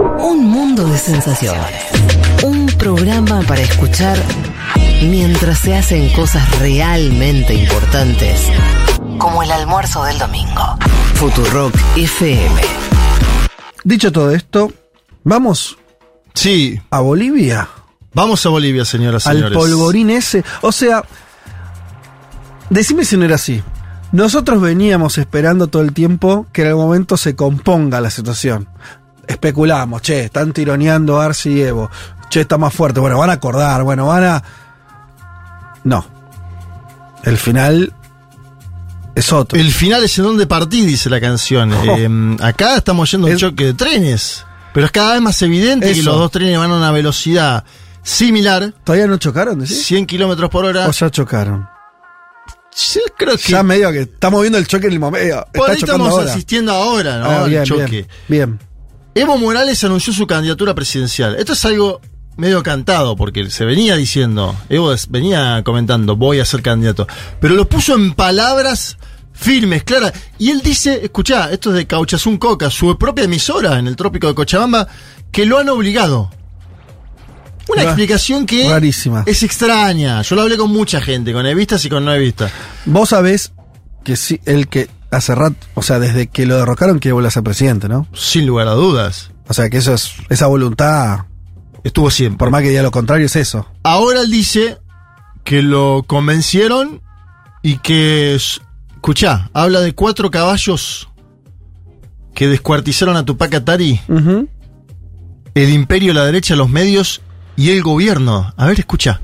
Un mundo de sensaciones. Un programa para escuchar mientras se hacen cosas realmente importantes, como el almuerzo del domingo. Futurock FM. Dicho todo esto, vamos Sí, a Bolivia, vamos a Bolivia, señoras y al señores. polvorín ese. O sea, decime si no era así. Nosotros veníamos esperando todo el tiempo que en algún momento se componga la situación. Especulamos, che, están tironeando Arce y Evo. Che, está más fuerte. Bueno, van a acordar, bueno, van a. No. El final es otro. El final es en donde partí, dice la canción. Oh. Eh, acá estamos yendo a un Es- choque de trenes. Pero es cada vez más evidente que Eso. los dos trenes van a una velocidad similar, ¿Todavía no chocaron? decís? 100 kilómetros por hora. ¿O ya chocaron? Yo creo que Ya medio que estamos viendo el choque en el momento. por ahí estamos ahora. asistiendo ahora, ¿no? Ah, bien, choque. bien, bien. Evo Morales anunció su candidatura presidencial. Esto es algo medio cantado, porque se venía diciendo, Evo venía comentando, voy a ser candidato. Pero lo puso en palabras firmes, claras. Y él dice, escuchá, esto es de Cauchazún Coca, su propia emisora en el trópico de Cochabamba, que lo han obligado. Una Ra- explicación que rarísima. es extraña. Yo lo hablé con mucha gente, con evistas y con no evistas. Vos sabés que sí, el que hace rato, o sea, desde que lo derrocaron quiere volver a ser presidente, ¿no? Sin lugar a dudas. O sea, que eso es, esa voluntad, Estuvo siempre. por más que diga lo contrario, es eso. Ahora él dice que lo convencieron y que. Escuchá, habla de cuatro caballos que descuartizaron a Tupac Atari, el imperio, la derecha, los medios y el gobierno. A ver, escucha.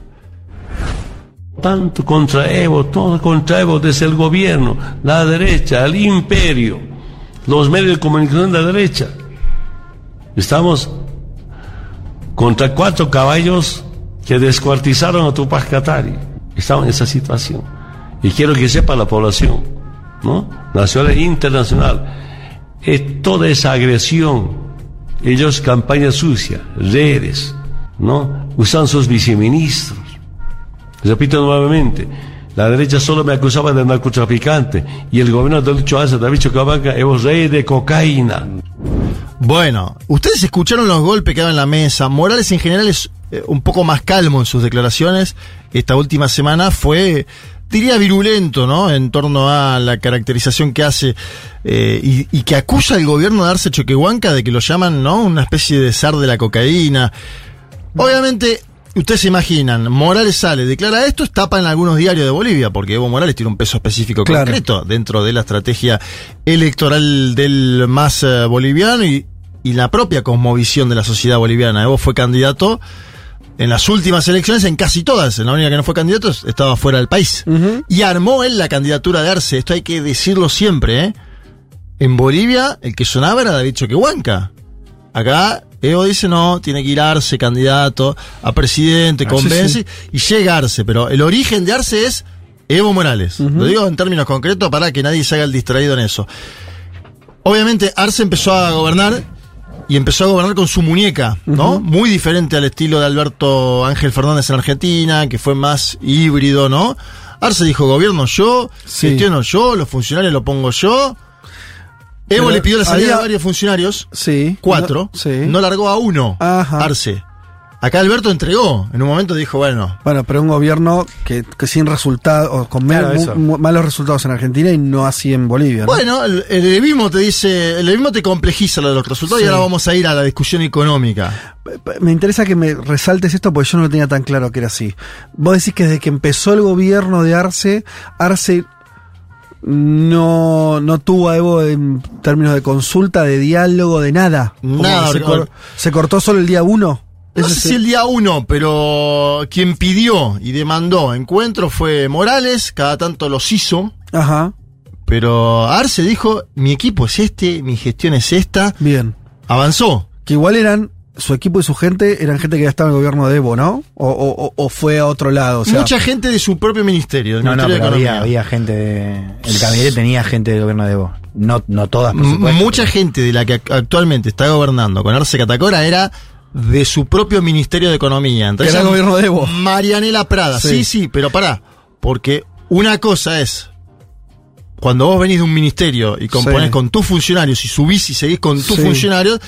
Tanto contra Evo, todo contra Evo desde el gobierno, la derecha, el imperio, los medios de comunicación de la derecha. Estamos contra cuatro caballos que descuartizaron a Tupac Katari. Estamos en esa situación. Y quiero que sepa la población, ¿no? Nacional e internacional. Es toda esa agresión. Ellos campaña sucia, redes, ¿no? Usan sus viceministros. Repito nuevamente, la derecha solo me acusaba de narcotraficante y el gobierno de Lucho Arce, David Chocabanca, es rey de cocaína. Bueno, ustedes escucharon los golpes que daba en la mesa. Morales en general es eh, un poco más calmo en sus declaraciones. Esta última semana fue, diría, virulento, ¿no? En torno a la caracterización que hace eh, y, y que acusa al gobierno de darse Choquehuanca de que lo llaman, ¿no? Una especie de zar de la cocaína. Obviamente, ustedes se imaginan, Morales sale, declara esto, tapa en algunos diarios de Bolivia, porque Evo Morales tiene un peso específico Claro. concreto dentro de la estrategia electoral del más eh, boliviano y, y la propia cosmovisión de la sociedad boliviana. Evo fue candidato en las últimas elecciones, en casi todas, en la única que no fue candidato es- estaba fuera del país. Y armó él la candidatura de Arce, esto hay que decirlo siempre, ¿eh? En Bolivia, el que sonaba era David Choquehuanca. Acá, Evo dice, no, tiene que ir Arce, candidato a presidente, Ah, convence, sí, y llega Arce. Pero el origen de Arce es Evo Morales. Lo digo en términos concretos para que nadie se haga el distraído en eso. Obviamente, Arce empezó a gobernar y empezó a gobernar con su muñeca, ¿no? Muy diferente al estilo de Alberto Ángel Fernández en Argentina, que fue más híbrido, ¿no? Arce dijo, gobierno yo, Sí. gestiono yo, los funcionarios lo pongo yo. Evo le pidió la salida había- a varios funcionarios, Sí. cuatro, No, sí. no largó a uno, Ajá. Arce. Acá Alberto entregó, en un momento dijo, bueno, Bueno, pero un gobierno que, que sin resultados, o con Claro, malos resultados en Argentina y no así en Bolivia. ¿no? Bueno, el, el levismo te dice, el levismo te complejiza lo de los resultados y ahora vamos a ir a la discusión económica. Me interesa que me resaltes esto porque yo no lo tenía tan claro que era así. Vos decís que desde que empezó el gobierno de Arce, Arce no, no tuvo a Evo en términos de consulta, de diálogo, de nada. Nada, se, cor- se cortó solo el día uno. No sé si el día uno, pero quien pidió y demandó encuentro fue Morales, cada tanto los hizo, Ajá, pero Arce dijo, mi equipo es este, mi gestión es esta, bien. avanzó. Que igual eran, su equipo y su gente eran gente que ya estaba en el gobierno de Evo, ¿no? O, o- o- o fue a otro lado. O sea, Mucha gente de su propio ministerio, No, no, Ministerio pero de había, gente de, El gabinete tenía gente del gobierno de Evo. No, no todas, por M- supuesto. Mucha pero- gente de la que ac- actualmente está gobernando con Arce Catacora era de su propio Ministerio de Economía. Que era el gobierno de Evo. Marianela Prada. Sí. Sí, sí, pero pará. Porque una cosa es cuando vos venís de un ministerio y componés Sí. con tus funcionarios y subís y seguís con tus Sí. funcionarios.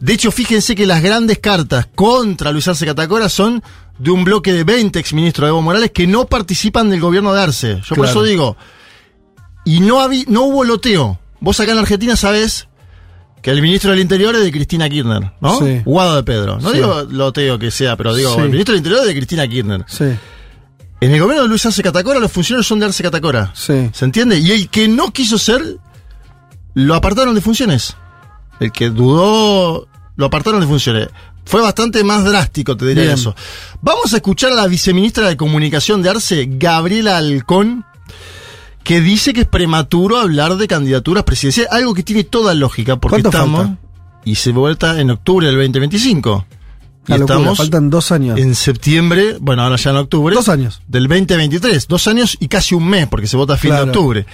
De hecho, fíjense que las grandes cartas contra Luis Arce Catacora son de un bloque de 20 exministros de Evo Morales que no participan del gobierno de Arce. Yo por eso digo, y no, habí- no hubo loteo. Vos acá en Argentina sabés que el ministro del Interior es de Cristina Kirchner, ¿no? Sí. Guado de Pedro. No Sí. digo loteo que sea, pero digo, Sí. el ministro del Interior es de Cristina Kirchner. Sí, En el gobierno de Luis Arce Catacora los funcionarios son de Arce Catacora. sí. ¿Se entiende? Y el que no quiso ser, lo apartaron de funciones. El que dudó, lo apartaron de funciones. Fue bastante más drástico, te diría Bien. eso. Vamos a escuchar a la viceministra de Comunicación de Arce, Gabriela Alcón, que dice que es prematuro hablar de candidaturas presidenciales, algo que tiene toda lógica, porque ¿Cuánto estamos... falta? Y se vuelta en octubre del 2025. Y Una locura, estamos faltan dos años. en septiembre, bueno, ahora ya en octubre. Dos años. Del 2023. Dos años y casi un mes, porque se vota a fin Claro. de octubre.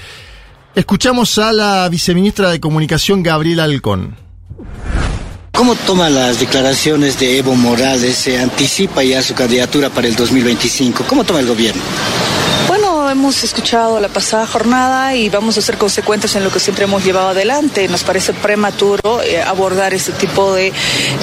Escuchamos a la viceministra de Comunicación, Gabriela Alcón. ¿Cómo toma las declaraciones de Evo Morales? Se anticipa ya su candidatura para el 2025. ¿Cómo toma el gobierno? Hemos escuchado la pasada jornada y vamos a ser consecuentes en lo que siempre hemos llevado adelante. Nos parece prematuro eh, abordar este tipo de,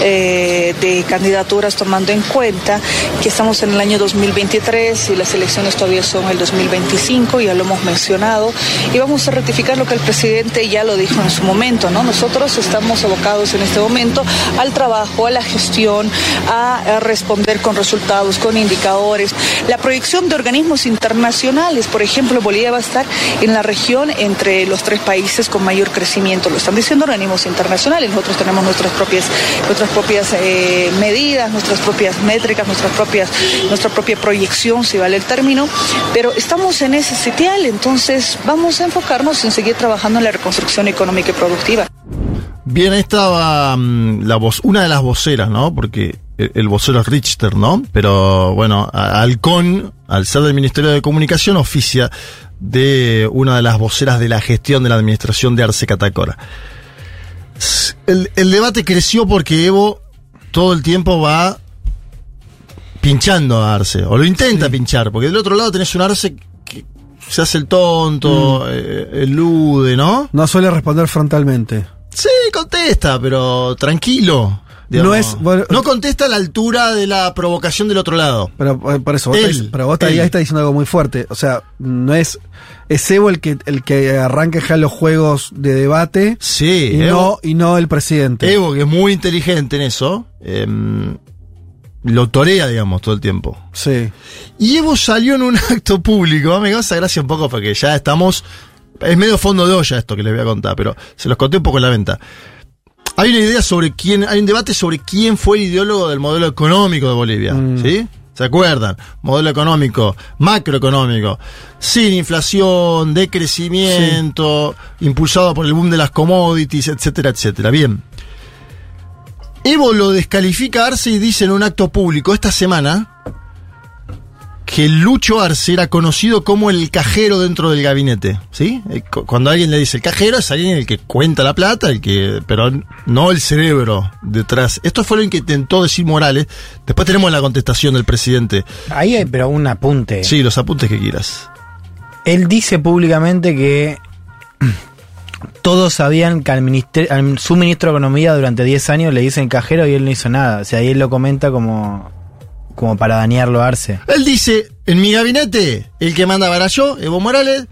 eh, de candidaturas tomando en cuenta que estamos en el año 2023 y las elecciones todavía son el 2025, ya lo hemos mencionado, y vamos a rectificar lo que el presidente ya lo dijo en su momento, ¿no? Nosotros estamos abocados en este momento al trabajo, a la gestión, a responder con resultados, con indicadores. La proyección de organismos internacionales, por ejemplo, Bolivia va a estar en la región entre los tres países con mayor crecimiento. Lo están diciendo organismos internacionales. Nosotros tenemos nuestras propias, nuestras propias eh, medidas, nuestras propias métricas, nuestras propias, nuestra propia proyección, si vale el término. Pero estamos en ese sitial, entonces vamos a enfocarnos en seguir trabajando en la reconstrucción económica y productiva. Bien, estaba mm, la voz, una de las voceras, ¿no? Porque el, vocero es Richter, ¿no? Pero bueno, a- Alcón, al ser del Ministerio de Comunicación, oficia de una de las voceras de la gestión de la administración de Arce Catacora. El, el debate creció porque Evo todo el tiempo va pinchando a Arce, o lo intenta pinchar, porque del otro lado tenés un Arce que se hace el tonto, eh, elude, ¿no? No suele responder frontalmente. Sí, contesta, pero tranquilo. Digamos. No es- bueno- no contesta a la altura de la provocación del otro lado. Pero eh, por eso, vos Él, estás- pero vos él. ahí diciendo algo muy fuerte. O sea, no es. Es Evo el que, el que arranca ya los juegos de debate Sí, y, Evo, no, y no el presidente. Evo, que es muy inteligente en eso, em, lo torea, digamos, todo el tiempo. Sí. Y Evo salió en un acto público, me causa gracia un poco porque ya estamos. Es medio fondo de olla esto que les voy a contar, pero se los conté un poco en la venta. Hay una idea sobre quién, hay un debate sobre quién fue el ideólogo del modelo económico de Bolivia, ¿sí? ¿Se acuerdan? Modelo económico, macroeconómico, sin inflación, de crecimiento, impulsado por el boom de las commodities, etcétera, etcétera. Bien. Evo lo descalifica a Arce y dice en un acto público esta semana que Lucho Arce era conocido como el cajero dentro del gabinete, ¿sí? Eh, cu- Cuando alguien le dice el cajero es alguien el que cuenta la plata, el que, pero no el cerebro detrás. Esto fue lo que intentó decir Morales. Después tenemos la contestación del presidente. Ahí hay, pero un apunte. Sí, los apuntes que quieras. Él dice públicamente que todos sabían que al, minister- al su ministro de Economía durante 10 años le dicen cajero y él no hizo nada. O sea, ahí él lo comenta como, como para dañarlo a Arce. Él dice, en mi gabinete, el que mandaba era yo, Evo Morales,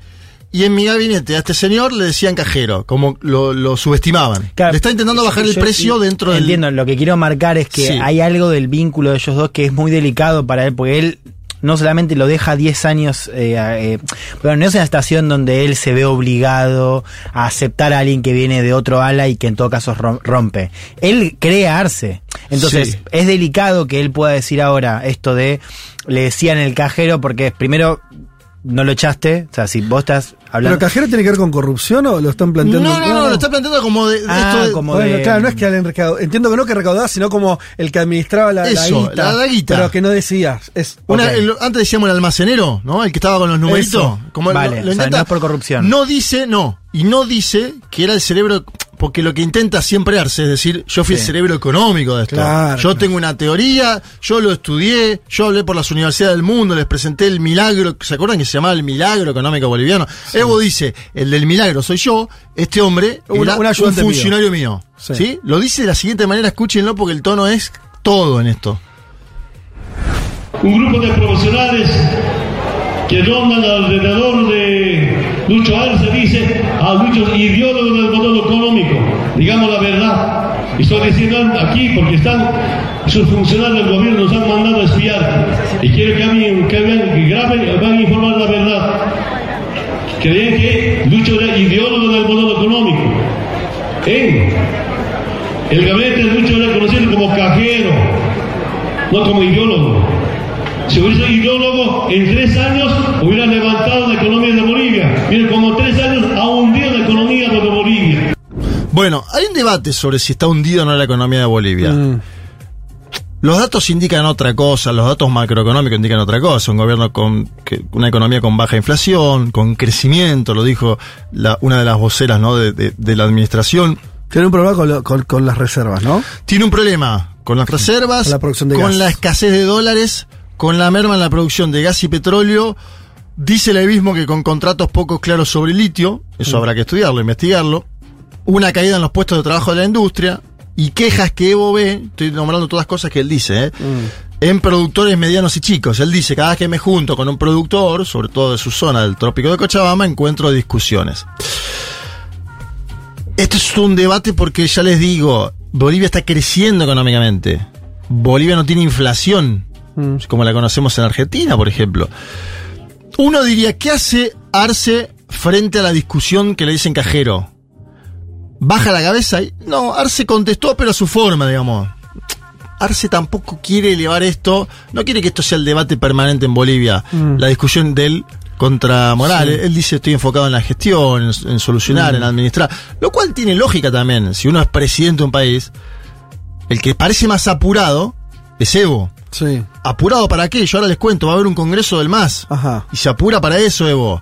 y en mi gabinete a este señor le decían cajero, como lo, lo subestimaban. Claro, le está intentando bajar el precio dentro del... Entiendo, lo que quiero marcar es que Sí. hay algo del vínculo de ellos dos que es muy delicado para él, porque él no solamente lo deja 10 años, eh, eh, bueno, no es una estación donde él se ve obligado a aceptar a alguien que viene de otro ala y que en todo caso rom- rompe. Él crea Arce. Entonces, Sí. es delicado que él pueda decir ahora esto de, le decían el cajero, porque primero no lo echaste, o sea, si vos estás ¿Pero hablando... cajero tiene que ver con corrupción o lo están No, planteando? no, no, lo está planteando como de, de Ah, esto de- como Bueno, de- claro, no es que alguien recaudó. Entiendo que no que recaudaba, sino como el que administraba la, la Eso, guita. la- guita. Pero que no decía. Es, Una- ok. el- antes decíamos el almacenero, ¿no? El que estaba con los numeritos. Eso. Como Vale, o sea, no es por corrupción. No dice, no. Y no dice que era el cerebro. Porque lo que intenta siempre Arce es decir, yo fui el cerebro económico de esto. Claro, yo claro. tengo una teoría, yo lo estudié, yo hablé por las universidades del mundo, les presenté el milagro, ¿se acuerdan que se llamaba el milagro económico boliviano? Evo dice, el del milagro soy yo, este hombre Un- era un funcionario mío. Sí. Sí. Lo dice de la siguiente manera, escúchenlo porque el tono es todo en esto. un grupo de profesionales que rondan alrededor de Lucho Arce dice a Lucho ideólogo del modelo económico. Digamos la verdad. Y estoy diciendo aquí porque están sus funcionarios del gobierno nos han mandado a espiar y quiero que vean, que vean, graben, van a informar la verdad. Creían que Lucho era ideólogo del modelo económico. En el gabinete de Lucho era conocido como cajero, no como ideólogo. Si hubiese ideólogo, en tres años hubiera levantado la economía de Bolivia. Miren, como tres años ha la economía de Bolivia. Bueno, hay un debate sobre si está hundido o no la economía de Bolivia. Mm. Los datos indican otra cosa, los datos macroeconómicos indican otra cosa. Un gobierno con que- una economía con baja inflación, con crecimiento, lo dijo la- una de las voceras ¿no? de, de- de la administración. Tiene un problema con, lo- con- con las reservas, ¿no? Tiene un problema con las reservas, Con la producción de con gas. la escasez de dólares, con la merma en la producción de gas y petróleo. Dice el abismo que con contratos poco claros sobre litio, eso habrá que estudiarlo, investigarlo. Una caída en los puestos de trabajo de la industria y quejas que Evo ve, estoy nombrando todas cosas que él dice, ¿eh? en productores medianos y chicos. Él dice, cada vez que me junto con un productor, sobre todo de su zona del trópico de Cochabamba, encuentro discusiones. Esto es un debate porque ya les digo, Bolivia está creciendo económicamente. Bolivia no tiene inflación, Mm. como la conocemos en Argentina, por ejemplo. Uno diría, ¿qué hace Arce frente a la discusión que le dicen cajero? ¿Baja la cabeza? y No, Arce contestó, pero a su forma, digamos. Arce tampoco quiere elevar esto, no quiere que esto sea el debate permanente en Bolivia, Mm. la discusión de él contra Morales. Él dice estoy enfocado en la gestión, en, en solucionar, en administrar, lo cual tiene lógica también. Si uno es presidente de un país, el que parece más apurado es Evo. Sí. ¿Apurado para qué? Yo ahora les cuento, va a haber un congreso del MAS. Ajá. Y se apura para eso, Evo.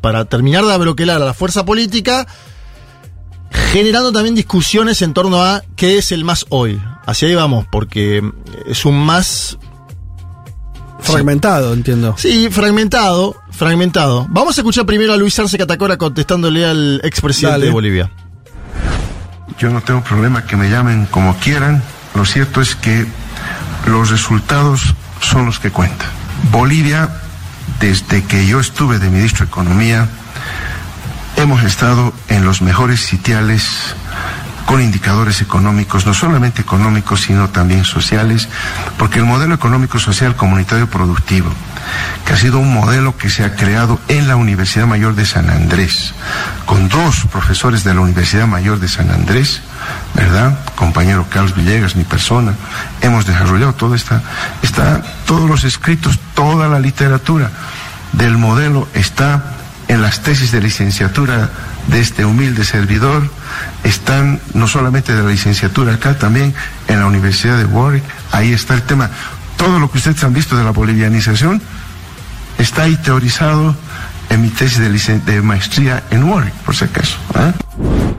Para terminar de abroquelar a la fuerza política, generando también discusiones en torno a qué es el MAS hoy. Hacia ahí vamos, porque es un MAS, Fragmentado, entiendo. sí, fragmentado, fragmentado. Vamos a escuchar primero a Luis Arce Catacora contestándole al expresidente Dale. de Bolivia. Yo no tengo problema que me llamen como quieran. Lo cierto es que los resultados son los que cuentan. Bolivia, desde que yo estuve de ministro de Economía, hemos estado en los mejores sitiales con indicadores económicos, no solamente económicos, sino también sociales, porque el modelo económico social comunitario productivo, que ha sido un modelo que se ha creado en la Universidad Mayor de San Andrés, con dos profesores de la Universidad Mayor de San Andrés, ¿verdad? Compañero Carlos Villegas, mi persona, hemos desarrollado toda esta, esta, todos los escritos, toda la literatura del modelo está en las tesis de licenciatura de este humilde servidor, están no solamente de la licenciatura acá, también en la Universidad de Warwick, ahí está el tema. Todo lo que ustedes han visto de la bolivianización está ahí teorizado en mi tesis de, de maestría en Warwick, por si acaso. ¿eh?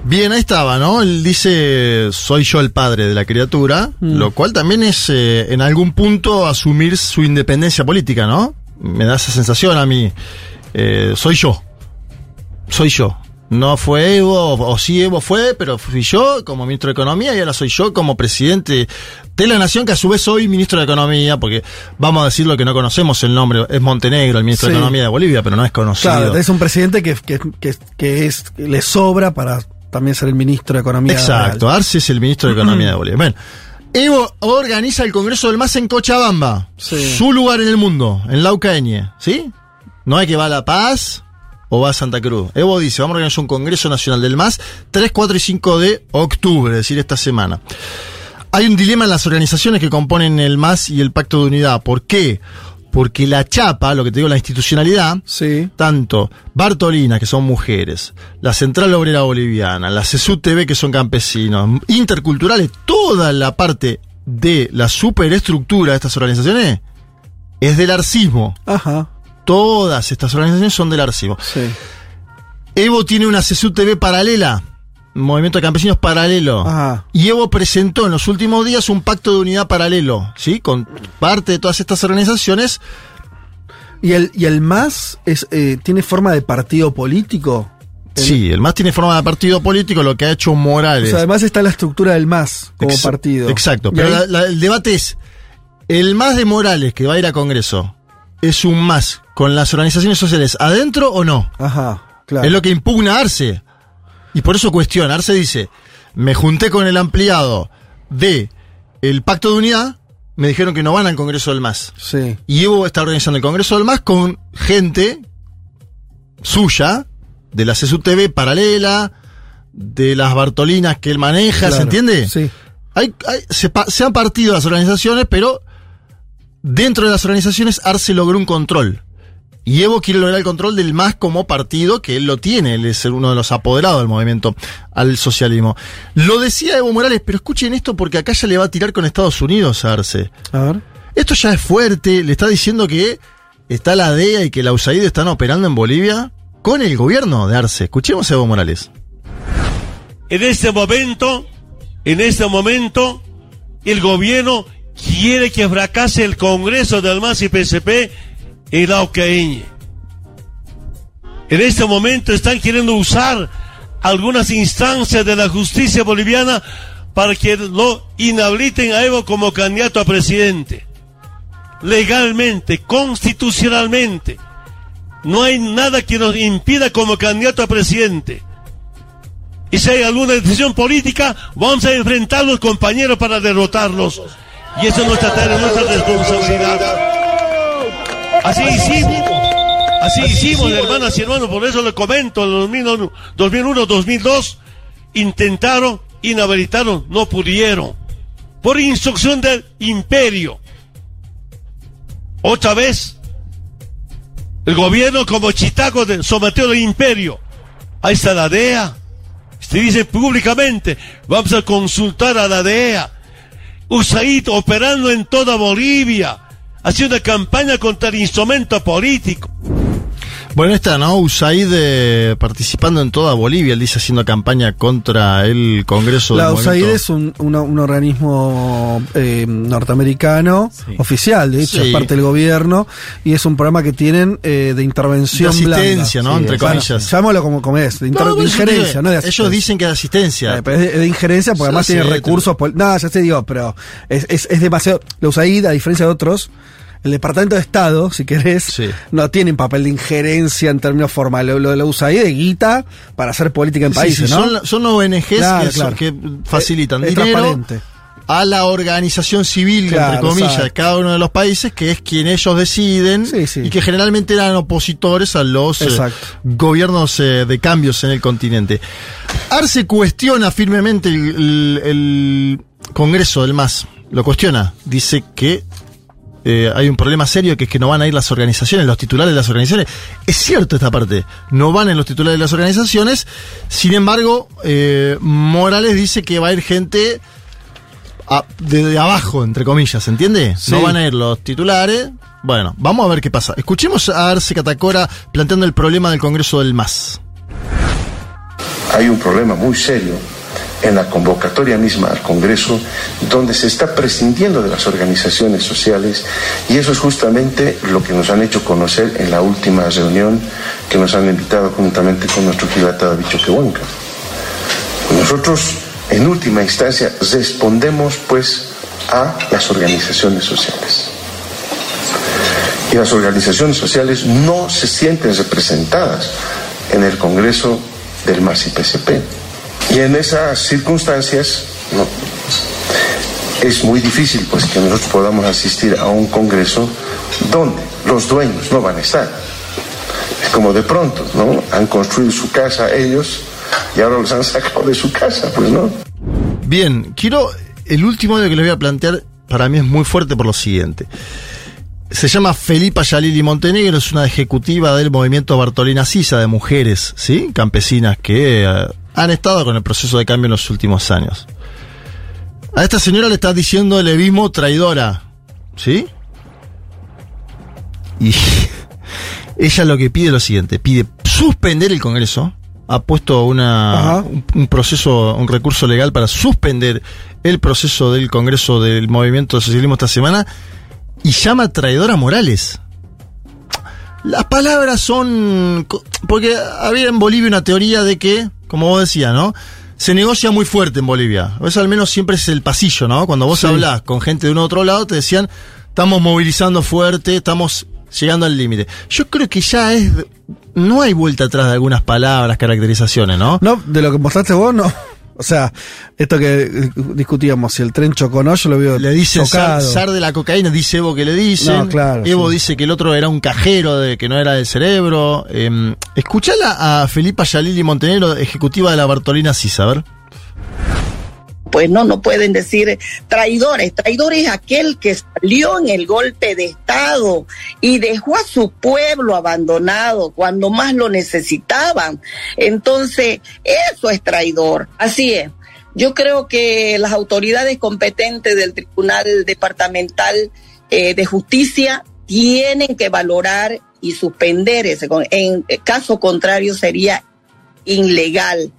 Bien, ahí estaba, ¿no? Él dice, soy yo el padre de la criatura, lo cual también es eh, en algún punto asumir su independencia política, ¿no? Me da esa sensación a mí. Eh, soy yo. Soy yo. No fue Evo, o sí Evo fue, pero fui yo como ministro de Economía y ahora soy yo como presidente de la Nación, que a su vez soy ministro de Economía, porque vamos a decir lo que no conocemos el nombre, es Montenegro, el ministro Sí. de Economía de Bolivia, pero no es conocido. Claro, es un presidente que, que, que, que es, que le sobra para también ser el ministro de Economía. Exacto. Arce es el ministro de Economía de Bolivia. Bueno, Evo organiza el Congreso del MAS en Cochabamba, Sí. su lugar en el mundo, en Laucaeñe, ¿sí? No hay que va a La Paz o va a Santa Cruz. Evo dice, vamos a organizar un Congreso Nacional del MAS 3, 4 y 5 de octubre, es decir, esta semana. Hay un dilema en las organizaciones que componen el MAS y el Pacto de Unidad. ¿Por qué? Porque la chapa, lo que te digo, la institucionalidad, Sí. tanto Bartolina, que son mujeres, la Central Obrera Boliviana, la CESU TV, que son campesinos, interculturales, toda la parte de la superestructura de estas organizaciones es del arcismo. Ajá. Todas estas organizaciones son del arcismo. Sí. Evo tiene una CESU TV paralela movimiento de campesinos paralelo. Ajá. Y Evo presentó en los últimos días un pacto de unidad paralelo, ¿sí? Con parte de todas estas organizaciones. ¿Y el, y el MAS es, eh, tiene forma de partido político? El- Sí, el MAS tiene forma de partido político, lo que ha hecho O Morales. sea, además está la estructura del MAS como Ex- partido. Exacto, pero ahí- la- la- el debate es, ¿el MAS de Morales que va a ir a Congreso es un MAS con las organizaciones sociales adentro o no? Ajá, claro. Es lo que impugna Arce. Y por eso cuestiona. Arce dice, me junté con el ampliado de el Pacto de Unidad, me dijeron que no van al Congreso del MAS. Sí. Y Evo está organizando el Congreso del MAS con gente suya, de la CSUTV paralela, de las Bartolinas que él maneja, ¿se entiende? Sí. Hay, hay- se han partido las organizaciones, pero dentro de las organizaciones Arce logró un control. Y Evo quiere lograr el control del MAS como partido, que él lo tiene, él es uno de los apoderados del movimiento al socialismo. Lo decía Evo Morales, pero escuchen esto porque acá ya le va a tirar con Estados Unidos a Arce. A ver. Esto ya es fuerte, le está diciendo que está la DEA y que la USAID están operando en Bolivia con el gobierno de Arce. Escuchemos a Evo Morales. En este momento, en este momento, el gobierno quiere que fracase el Congreso del MAS y PSP en la Ocaeñe. En este momento están queriendo usar algunas instancias de la justicia boliviana para que lo inhabiliten a Evo como candidato a presidente. Legalmente, constitucionalmente. No hay nada que nos impida como candidato a presidente. Y si hay alguna decisión política, vamos a enfrentar a los compañeros para derrotarlos. Y eso es nuestra tarea, nuestra responsabilidad. Así hicimos. Así hicimos, hermanas y hermanos, por eso le comento, en el 2001, 2002, intentaron, inhabilitaron, no pudieron. Por instrucción del imperio. Otra vez, el gobierno como chitaco sometió al imperio. Ahí está la DEA. Se dice públicamente, vamos a consultar a la DEA. USAID operando en toda Bolivia, haciendo una campaña contra el instrumento político. Bueno, está, ¿no? USAID eh, participando en toda Bolivia, él dice haciendo campaña contra el Congreso La del USAID movimiento. es un, una- un organismo eh, norteamericano, oficial, de hecho, Sí. es parte del gobierno, y es un programa que tienen eh, de intervención De asistencia, blanda. ¿no? Entre Bueno, comillas. Llámalo como, como es, de, inter- No, de injerencia, dice- no de Ellos dicen que es asistencia. Eh, pero es de, de injerencia porque Sí, además sí, tiene recursos. No, ya te digo, pero es, es, es demasiado. La USAID, a diferencia de otros, el Departamento de Estado, si querés, Sí. no tiene un papel de injerencia en términos formales. Lo la USAID de guita para hacer política en Sí, países, sí, ¿no? son, son ONGs Claro, que, son- claro. que facilitan Es- es dinero a la organización civil, Claro, entre comillas, de cada uno de los países, que es quien ellos deciden y que generalmente eran opositores a los eh, gobiernos eh, de cambios en el continente. Arce cuestiona firmemente el, el- el Congreso del MAS. Lo cuestiona. Dice que eh, hay un problema serio que es que no van a ir las organizaciones, los titulares de las organizaciones. Es cierto esta parte, no van en los titulares de las organizaciones. Sin embargo, eh, Morales dice que va a ir gente a- de, de abajo, entre comillas, ¿entiende? Sí. No van a ir los titulares. Bueno, vamos a ver qué pasa. Escuchemos a Arce Catacora planteando el problema del Congreso del MAS. Hay un problema muy serio en la convocatoria misma al Congreso, donde se está prescindiendo de las organizaciones sociales y eso es justamente lo que nos han hecho conocer en la última reunión que nos han invitado juntamente con nuestro Gilata David Choquehuanca. Nosotros, en última instancia, respondemos pues a las organizaciones sociales. Y las organizaciones sociales no se sienten representadas en el Congreso del MAS y PCP. Y en esas circunstancias, es muy difícil pues que nosotros podamos asistir a un congreso donde los dueños no van a estar. Es como de pronto, ¿no? Han construido su casa ellos y ahora los han sacado de su casa, pues no. Bien, quiero. El último audio que les voy a plantear para mí es muy fuerte por lo siguiente. Se llama Felipa Yalili Montenegro, es una ejecutiva del movimiento Bartolina Sisa de mujeres, ¿sí? Campesinas que eh, han estado con el proceso de cambio en los últimos años. A esta señora le está diciendo el levismo traidora, ¿sí? Y ella lo que pide es lo siguiente: pide suspender el Congreso, ha puesto una, un, un proceso, un recurso legal para suspender el proceso del Congreso del Movimiento Socialismo esta semana y llama traidora a Morales. Las palabras son. Porque había en Bolivia una teoría de que, como vos decías, ¿no? Se negocia muy fuerte en Bolivia. Eso al menos siempre es el pasillo, ¿no? Cuando vos Sí. hablás con gente de un otro lado, te decían, estamos movilizando fuerte, estamos llegando al límite. Yo creo que ya es. No hay vuelta atrás de algunas palabras, caracterizaciones, ¿no? No, de lo que mostraste vos, no. O sea, esto que eh, discutíamos, si el tren chocó no, yo lo veo Le zar, chocado. zar de la cocaína, dice Evo que le dicen. No, claro, Evo sí. dice que el otro era un cajero, de que no era del cerebro. Eh, escuchala a Felipa Yalili Montenegro, ejecutiva de la Bartolina Sisa, a ver. Pues no, no pueden decir traidores. Traidor es aquel que salió en el golpe de Estado y dejó a su pueblo abandonado cuando más lo necesitaban. Entonces, eso es traidor. Así es. Yo creo que las autoridades competentes del Tribunal Departamental eh, de Justicia tienen que valorar y suspender ese. En caso contrario, sería ilegal,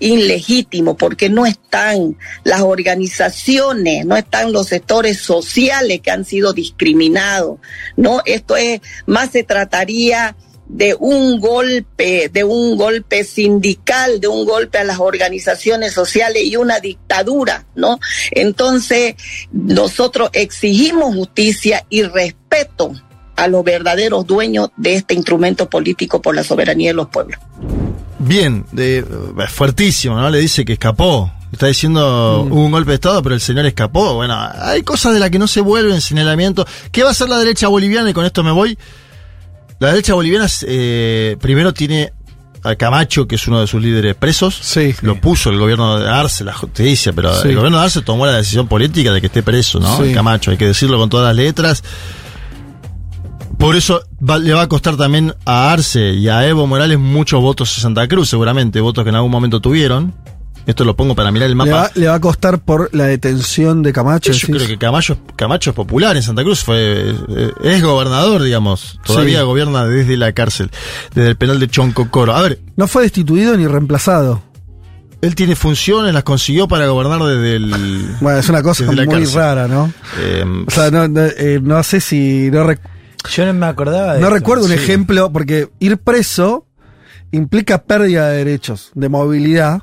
ilegítimo, porque no están las organizaciones, no están los sectores sociales que han sido discriminados, ¿no? Esto es, más se trataría de un golpe, de un golpe sindical, de un golpe a las organizaciones sociales y una dictadura, ¿no? Entonces, nosotros exigimos justicia y respeto a los verdaderos dueños de este instrumento político por la soberanía de los pueblos. Bien, de, eh, fuertísimo, ¿no? Le dice que escapó. Está diciendo hubo un golpe de Estado, pero el señor escapó. Bueno, hay cosas de las que no se vuelven señalamiento. ¿Qué va a hacer la derecha boliviana? Y con esto me voy. La derecha boliviana eh, primero tiene a Camacho, que es uno de sus líderes presos. Sí. Lo puso el gobierno de Arce, la justicia, pero Sí. el gobierno de Arce tomó la decisión política de que esté preso, ¿no? Camacho, hay que decirlo con todas las letras. Por eso va- le va a costar también a Arce y a Evo Morales muchos votos en Santa Cruz, seguramente, votos que en algún momento tuvieron. Esto lo pongo para mirar el Le mapa. va, le va a costar por la detención de Camacho. Yo creo que Camacho, Camacho es popular en Santa Cruz, fue eh, es gobernador, digamos. Todavía Sí. gobierna desde la cárcel, desde el penal de Choncocoro. A ver, No fue destituido ni reemplazado. él tiene funciones, las consiguió para gobernar desde el. Bueno, es una cosa muy cárcel. rara, ¿no? Eh, O sea, no, no, eh, no sé si. No, Yo no me acordaba de no recuerdo un Sí. ejemplo, porque ir preso implica pérdida de derechos, de movilidad.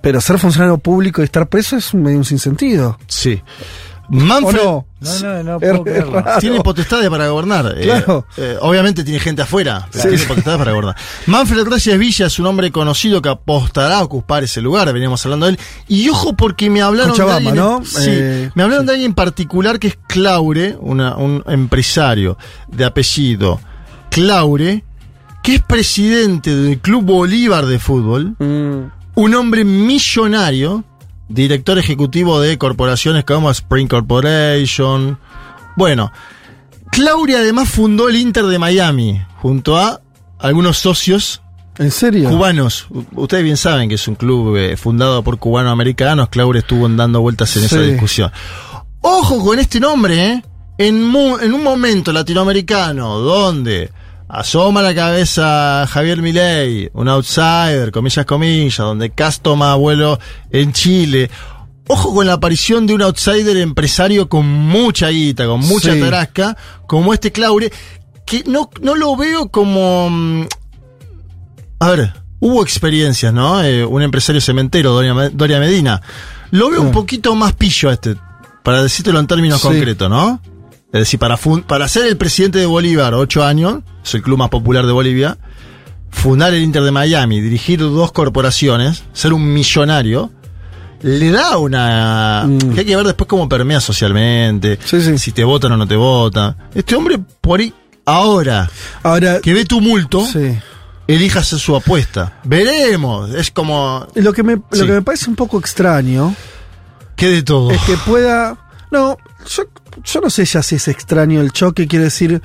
Pero ser funcionario público y estar preso es medio un sinsentido. sí. ¿O Manfred no? No, no, puedo creerlo. tiene potestades para gobernar. Eh, Claro. eh, obviamente tiene gente afuera, pero Sí. tiene potestades para gobernar. Manfred Reyes Villa es un hombre conocido que apostará a ocupar ese lugar, veníamos hablando de él. Y ojo porque me hablaron Cochabamba, de alguien, ¿no? Sí, Eh, me hablaron sí. de alguien en particular que es Claure, una- un empresario de apellido Claure, que es presidente del Club Bolívar de Fútbol, Mm, un hombre millonario, director ejecutivo de corporaciones como Spring Corporation. Bueno, Claudia además fundó el Inter de Miami junto a algunos socios ¿En serio? cubanos. Ustedes bien saben que es un club eh, fundado por cubanos-americanos. Claudia estuvo dando vueltas en esa discusión. Ojo con este nombre, ¿eh? En, en un momento latinoamericano donde asoma la cabeza Javier Milei, un outsider, comillas, comillas, donde Cas toma vuelo en Chile. Ojo con la aparición de un outsider empresario con mucha guita, con mucha Sí. tarasca, como este Claure, que no, no lo veo como... mm, a ver, hubo experiencias, ¿no? Eh, un empresario cementero, Doria, Me- Doria Medina. Lo veo un poquito más pillo a este, para decírtelo en términos Sí. concretos, ¿no? Es decir, para, para ser el presidente de Bolívar, ocho años, es el club más popular de Bolivia, fundar el Inter de Miami, dirigir dos corporaciones, ser un millonario, le da una... Mm. que hay que ver después cómo permea socialmente, Sí, sí. si te votan o no te votan. Este hombre, por ahí, ahora, Ahora, que ve tumulto, sí. elija hacer su apuesta. Veremos. Es como. Lo que, me, Sí. lo que me parece un poco extraño ¿Qué de todo? es que pueda. No, yo, yo no sé ya si es extraño el choque, quiere decir.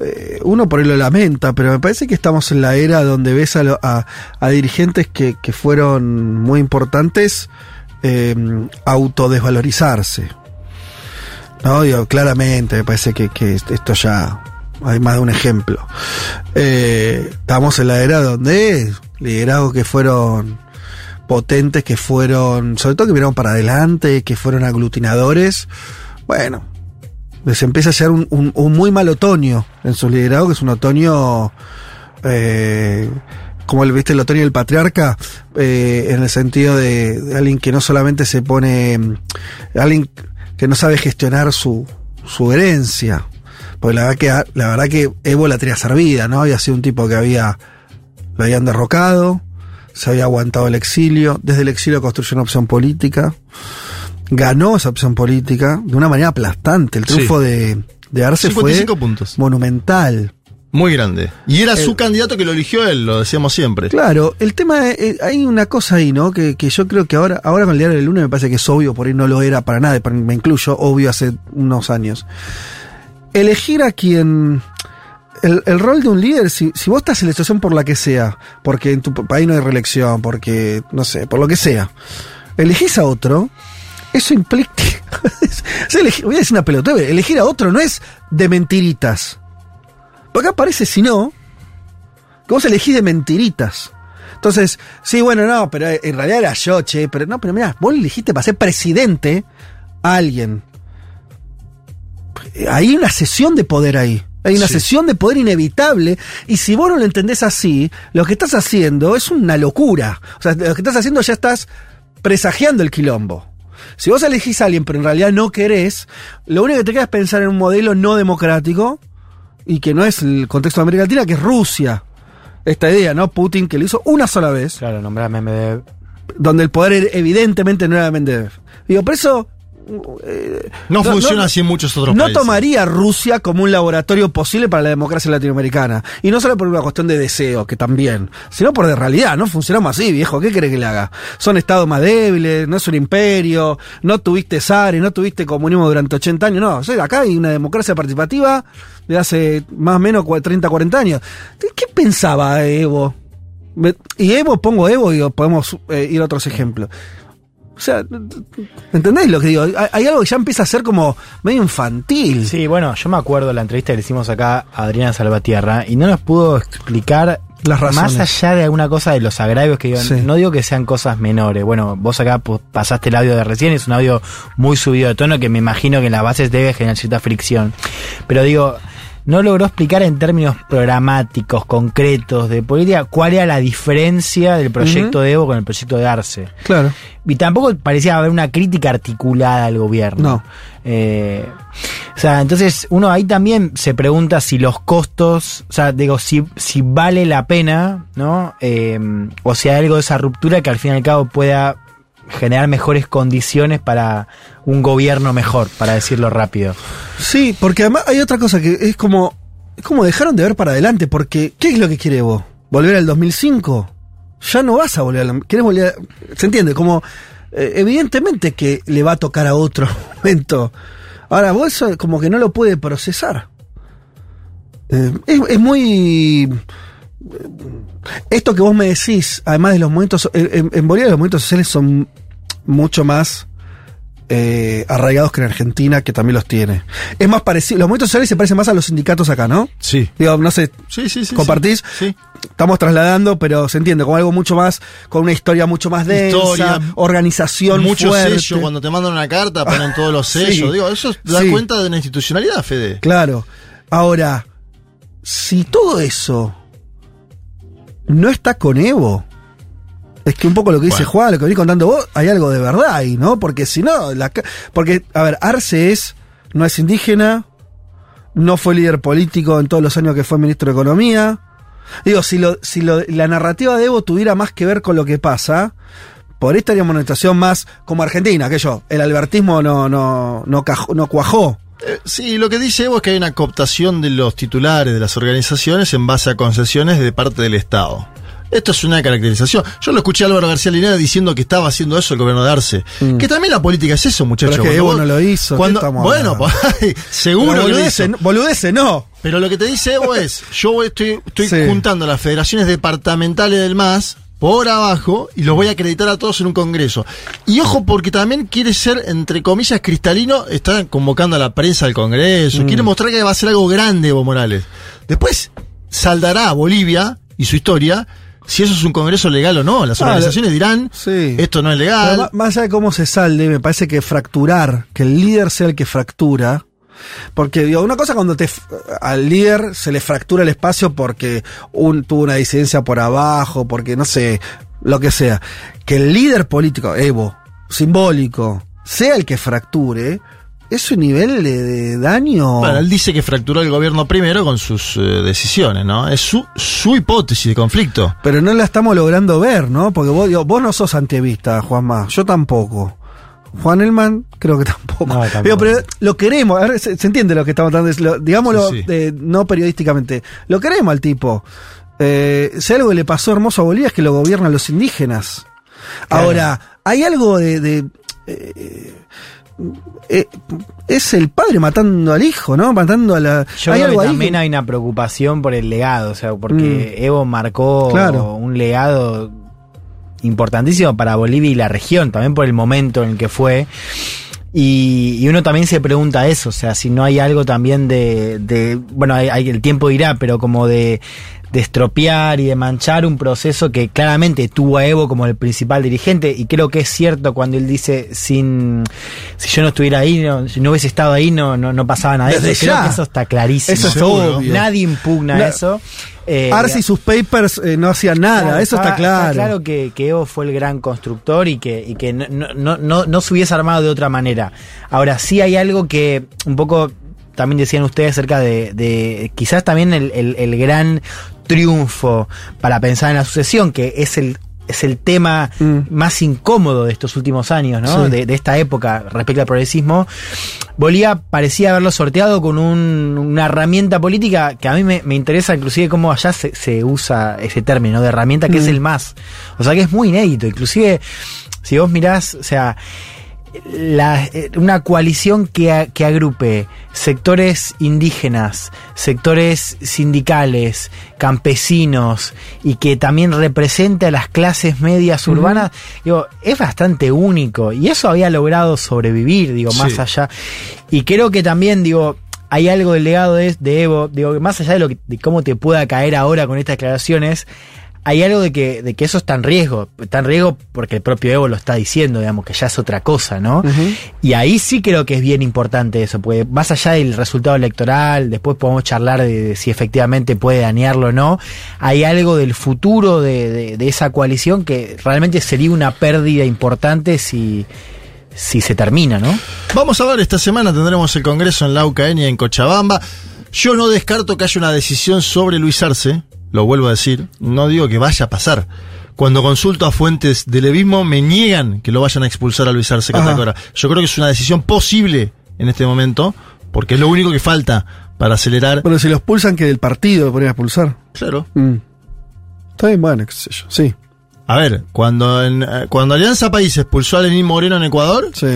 eh, uno por ahí lo lamenta, pero me parece que estamos en la era donde ves a, a- dirigentes que, que fueron muy importantes eh, autodesvalorizarse. No, digo, claramente, me parece que, que esto ya hay más de un ejemplo. Eh, estamos en la era donde liderazgos que fueron potentes, que fueron, sobre todo que miraron para adelante, que fueron aglutinadores, bueno, les empieza a ser un, muy mal otoño en su liderazgo, que es un otoño, eh, como el, viste, el otoño del patriarca, eh, en el sentido de, de alguien que no solamente se pone, alguien que no sabe gestionar su, su herencia. Porque la verdad que, la verdad que Evo la tenía servida, ¿no? Había sido un tipo que había, lo habían derrocado, se había aguantado el exilio, desde el exilio construyó una opción política, ganó esa opción política de una manera aplastante. El Sí. triunfo de, de Arce fue 55 puntos. monumental. Muy grande. Y era El- su candidato que lo eligió él, lo decíamos siempre. Claro, el tema, es- eh, hay una cosa ahí, ¿no? Que, que yo creo que ahora, ahora con el diario del lunes me parece que es obvio, por ahí no lo era para nada, me incluyo, obvio hace unos años. Elegir a quien... El, el rol de un líder, si, vos estás en la situación por la que sea, porque en tu país no hay reelección, porque, no sé, por lo que sea, elegís a otro, eso implica... voy a decir una pelota, elegir a otro no es de mentiritas. Porque acá parece, si no, que vos elegís de mentiritas. Entonces, sí, bueno, no, pero en realidad era yo, che, pero no, pero mira, vos elegiste para ser presidente a alguien. Hay una sesión de poder ahí. Hay una Sí. sesión de poder inevitable. Y si vos no lo entendés así, lo que estás haciendo es una locura. O sea, lo que estás haciendo ya estás presagiando el quilombo. Si vos elegís a alguien, pero en realidad no querés, lo único que te queda es pensar en un modelo no democrático y que no es el contexto de América Latina, que es Rusia. Esta idea, ¿no? Putin, que lo hizo una sola vez, Claro, nombrame Medvedev. donde el poder evidentemente no era Medvedev. Digo, por eso... eh, No, funciona no- así en muchos otros no países. tomaría Rusia como un laboratorio posible para la democracia latinoamericana. Y no solo por una cuestión de deseo, que también, sino por de realidad. No funcionamos así, viejo. ¿Qué crees que le haga? Son estados más débiles, no es un imperio, no tuviste zares, no tuviste comunismo durante 80 años. No, o sea, acá hay una democracia participativa de hace más o menos cua- 30, 40 años. ¿Qué pensaba Evo? Y Evo, pongo Evo y podemos eh, ir a otros ejemplos. O sea, ¿entendés lo que digo? Hay, hay algo que ya empieza a ser como medio infantil. Sí, bueno, yo me acuerdo de la entrevista que le hicimos acá a Adriana Salvatierra y no nos pudo explicar Las razones. más allá de alguna cosa de los agravios que digan, Sí. no digo que sean cosas menores. Bueno, vos acá pues, pasaste el audio de recién, es un audio muy subido de tono que me imagino que en las bases debe generar cierta fricción. Pero digo, no logró explicar en términos programáticos, concretos, de política, cuál era la diferencia del proyecto de Evo con el proyecto de Arce. Claro. Y tampoco parecía haber una crítica articulada al gobierno. No. Eh, o sea, entonces uno ahí también se pregunta si los costos, o sea, digo, si, si vale la pena, ¿no? Eh, o si hay algo de esa ruptura que al fin y al cabo pueda generar mejores condiciones para un gobierno mejor, para decirlo rápido. Sí, porque además hay otra cosa que es como, es como dejaron de ver para adelante, porque ¿qué es lo que quiere vos? ¿Volver al 2005? Ya no vas a volver al... ¿Querés volver a- ¿Se entiende? Como, eh, evidentemente que le va a tocar a otro momento. Ahora, vos eso como que no lo puede procesar. Eh, es, muy... Esto que vos me decís, además de los momentos... En, en- Bolivia los momentos sociales son mucho más eh, arraigados que en Argentina, que también los tiene. Es más parecido, los movimientos sociales se parecen más a los sindicatos acá, ¿no? Sí. Digo, no sé, Sí, sí, sí. ¿compartís? Sí. Estamos trasladando, pero se entiende, como algo mucho más, con una historia mucho más densa, Historia, organización Mucho fuerte. sello, cuando te mandan una carta ponen todos los Sí. sellos. Digo, eso da cuenta de una institucionalidad, Fede. Claro. Ahora, si todo eso no está con Evo, es que un poco lo que dice. Juan, lo que venís contando vos, hay algo de verdad ahí, ¿no? Porque si no, la porque, a ver, Arce es, no es indígena, no fue líder político en todos los años que fue ministro de Economía. Digo, si, lo, si lo- la narrativa de Evo tuviera más que ver con lo que pasa, por ahí estaríamos en una situación más como Argentina, que yo, el albertismo no, no, no, cajó- no cuajó. Eh, sí, lo que dice Evo es que hay una cooptación de los titulares de las organizaciones en base a concesiones de parte del Estado. Esto es una caracterización. Yo lo escuché a Álvaro García Linera diciendo que estaba haciendo eso el gobierno de Arce. Que también la política es eso, muchachos. Mm. Pero es que Evo vos- no lo hizo, ¿qué Cuando, bueno, pues, seguro Pero lo boludeces, hizo. no-. Pero lo que te dice Evo es, yo estoy, estoy Sí. juntando las federaciones departamentales del MAS por abajo y los voy a acreditar a todos en un congreso. Y ojo, porque también quiere ser, entre comillas, cristalino, está convocando a la prensa del congreso, quiere mostrar que va a ser algo grande Evo Morales. Después saldará a Bolivia y su historia si eso es un congreso legal o no. Las Ah, organizaciones dirán, Sí. esto no es legal. más allá de cómo se salde, me parece que fracturar, que el líder sea el que fractura. Porque digo, una cosa cuando te al líder se le fractura el espacio porque un, tuvo una disidencia por abajo, porque no sé, lo que sea. Que el líder político, Evo, simbólico, sea el que fracture, es un nivel de, de daño. Bueno, él dice que fracturó el gobierno primero con sus eh, decisiones, ¿no? Es su, su hipótesis de conflicto. Pero no la estamos logrando ver, ¿no? Porque vos, digo, vos no sos antievista, Juanma. Yo tampoco. Juan Elman, creo que tampoco. No, tampoco. Digo, pero lo queremos, a ver, se, se entiende lo que estamos tratando de decir, lo- digámoslo, Sí, sí. eh, no periodísticamente. Lo queremos al tipo. Eh, si algo que le pasó hermoso a Bolivia es que lo gobiernan los indígenas. Ahora, hay algo de. de, eh, eh, es el padre matando al hijo, ¿no? Matando a la. Yo hay creo algo que ahí también que- hay una preocupación por el legado, o sea, porque Evo marcó Claro. un legado importantísimo para Bolivia y la región, también por el momento en el que fue. Y, y uno también se pregunta eso, o sea, si no hay algo también de, de bueno, hay, hay- el tiempo dirá, pero como de, de estropear y de manchar un proceso que claramente tuvo a Evo como el principal dirigente, y creo que es cierto cuando él dice, sin, si yo no estuviera ahí, no- si no hubiese estado ahí, no, no, no pasaba nada. Desde eso. Creo que eso está clarísimo. Eso es obvio. Nadie impugna La- eso. Eh, Arce y sus papers eh, no hacían nada, Claro, eso está claro. claro que, que Evo fue el gran constructor y que, y que no, no, no, no, no se hubiese armado de otra manera. Ahora, sí hay algo que un poco también decían ustedes acerca de, de quizás también el, el- el gran triunfo para pensar en la sucesión, que es el es el tema Mm. más incómodo de estos últimos años, ¿no? Sí. De, de esta época respecto al progresismo. Bolivia parecía haberlo sorteado con un- una herramienta política que a mí me, me interesa inclusive cómo allá se, se usa ese término de herramienta que es Mm. el más. O sea que es muy inédito. Inclusive, si vos mirás, o sea, la- eh, una coalición que, a- que agrupe sectores indígenas, sectores sindicales, campesinos y que también represente a las clases medias urbanas, digo, es bastante único y eso había logrado sobrevivir, digo, más allá. Y creo que también, digo, hay algo del legado de, de Evo, digo, más allá de, lo que- de cómo te pueda caer ahora con estas declaraciones, hay algo de que, de que eso está en riesgo. Está en riesgo porque el propio Evo lo está diciendo, digamos, que ya es otra cosa, ¿no? Y ahí sí creo que es bien importante eso, porque más allá del resultado electoral, después podemos charlar de, de si efectivamente puede dañarlo o no, hay algo del futuro de, de- de esa coalición que realmente sería una pérdida importante si, si se termina, ¿no? Vamos a ver, esta semana tendremos el Congreso en la UCN y en Cochabamba. Yo no descarto que haya una decisión sobre Luis Arce, lo vuelvo a decir, no digo que vaya a pasar. Cuando consulto a fuentes del levismo me niegan que lo vayan a expulsar a Luis Arce. Catacora. Yo creo que es una decisión posible en este momento, porque es lo único que falta para acelerar. Pero si lo expulsan, que del partido lo podrían expulsar. Claro. Mm. Está bien, bueno, qué sé yo. Sí, A ver, cuando, en- eh, cuando Alianza País expulsó a Lenín Moreno en Ecuador, sí.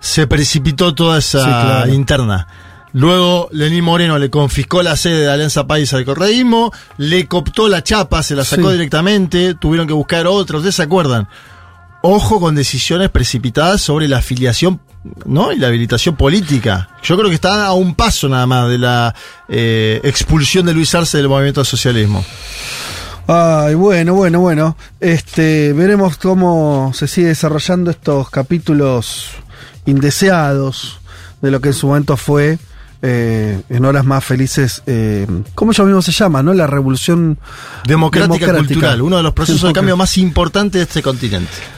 se precipitó toda esa Sí, claro. interna. Luego Lenín Moreno le confiscó la sede de Alianza País al correísmo, le coptó la chapa, se la sacó Sí. directamente, tuvieron que buscar otra, ¿ustedes se acuerdan? Ojo con decisiones precipitadas sobre la afiliación ¿no? y la habilitación política. Yo creo que está a un paso nada más de la eh, expulsión de Luis Arce del movimiento al socialismo. Ay, bueno, bueno, bueno. Este, veremos cómo se sigue desarrollando estos capítulos indeseados de lo que en su momento fue eh, en horas más felices, eh, ¿cómo mismos se llama, no? La revolución Democrática, Democrática. cultural, uno de los procesos de cambio más importantes de este continente.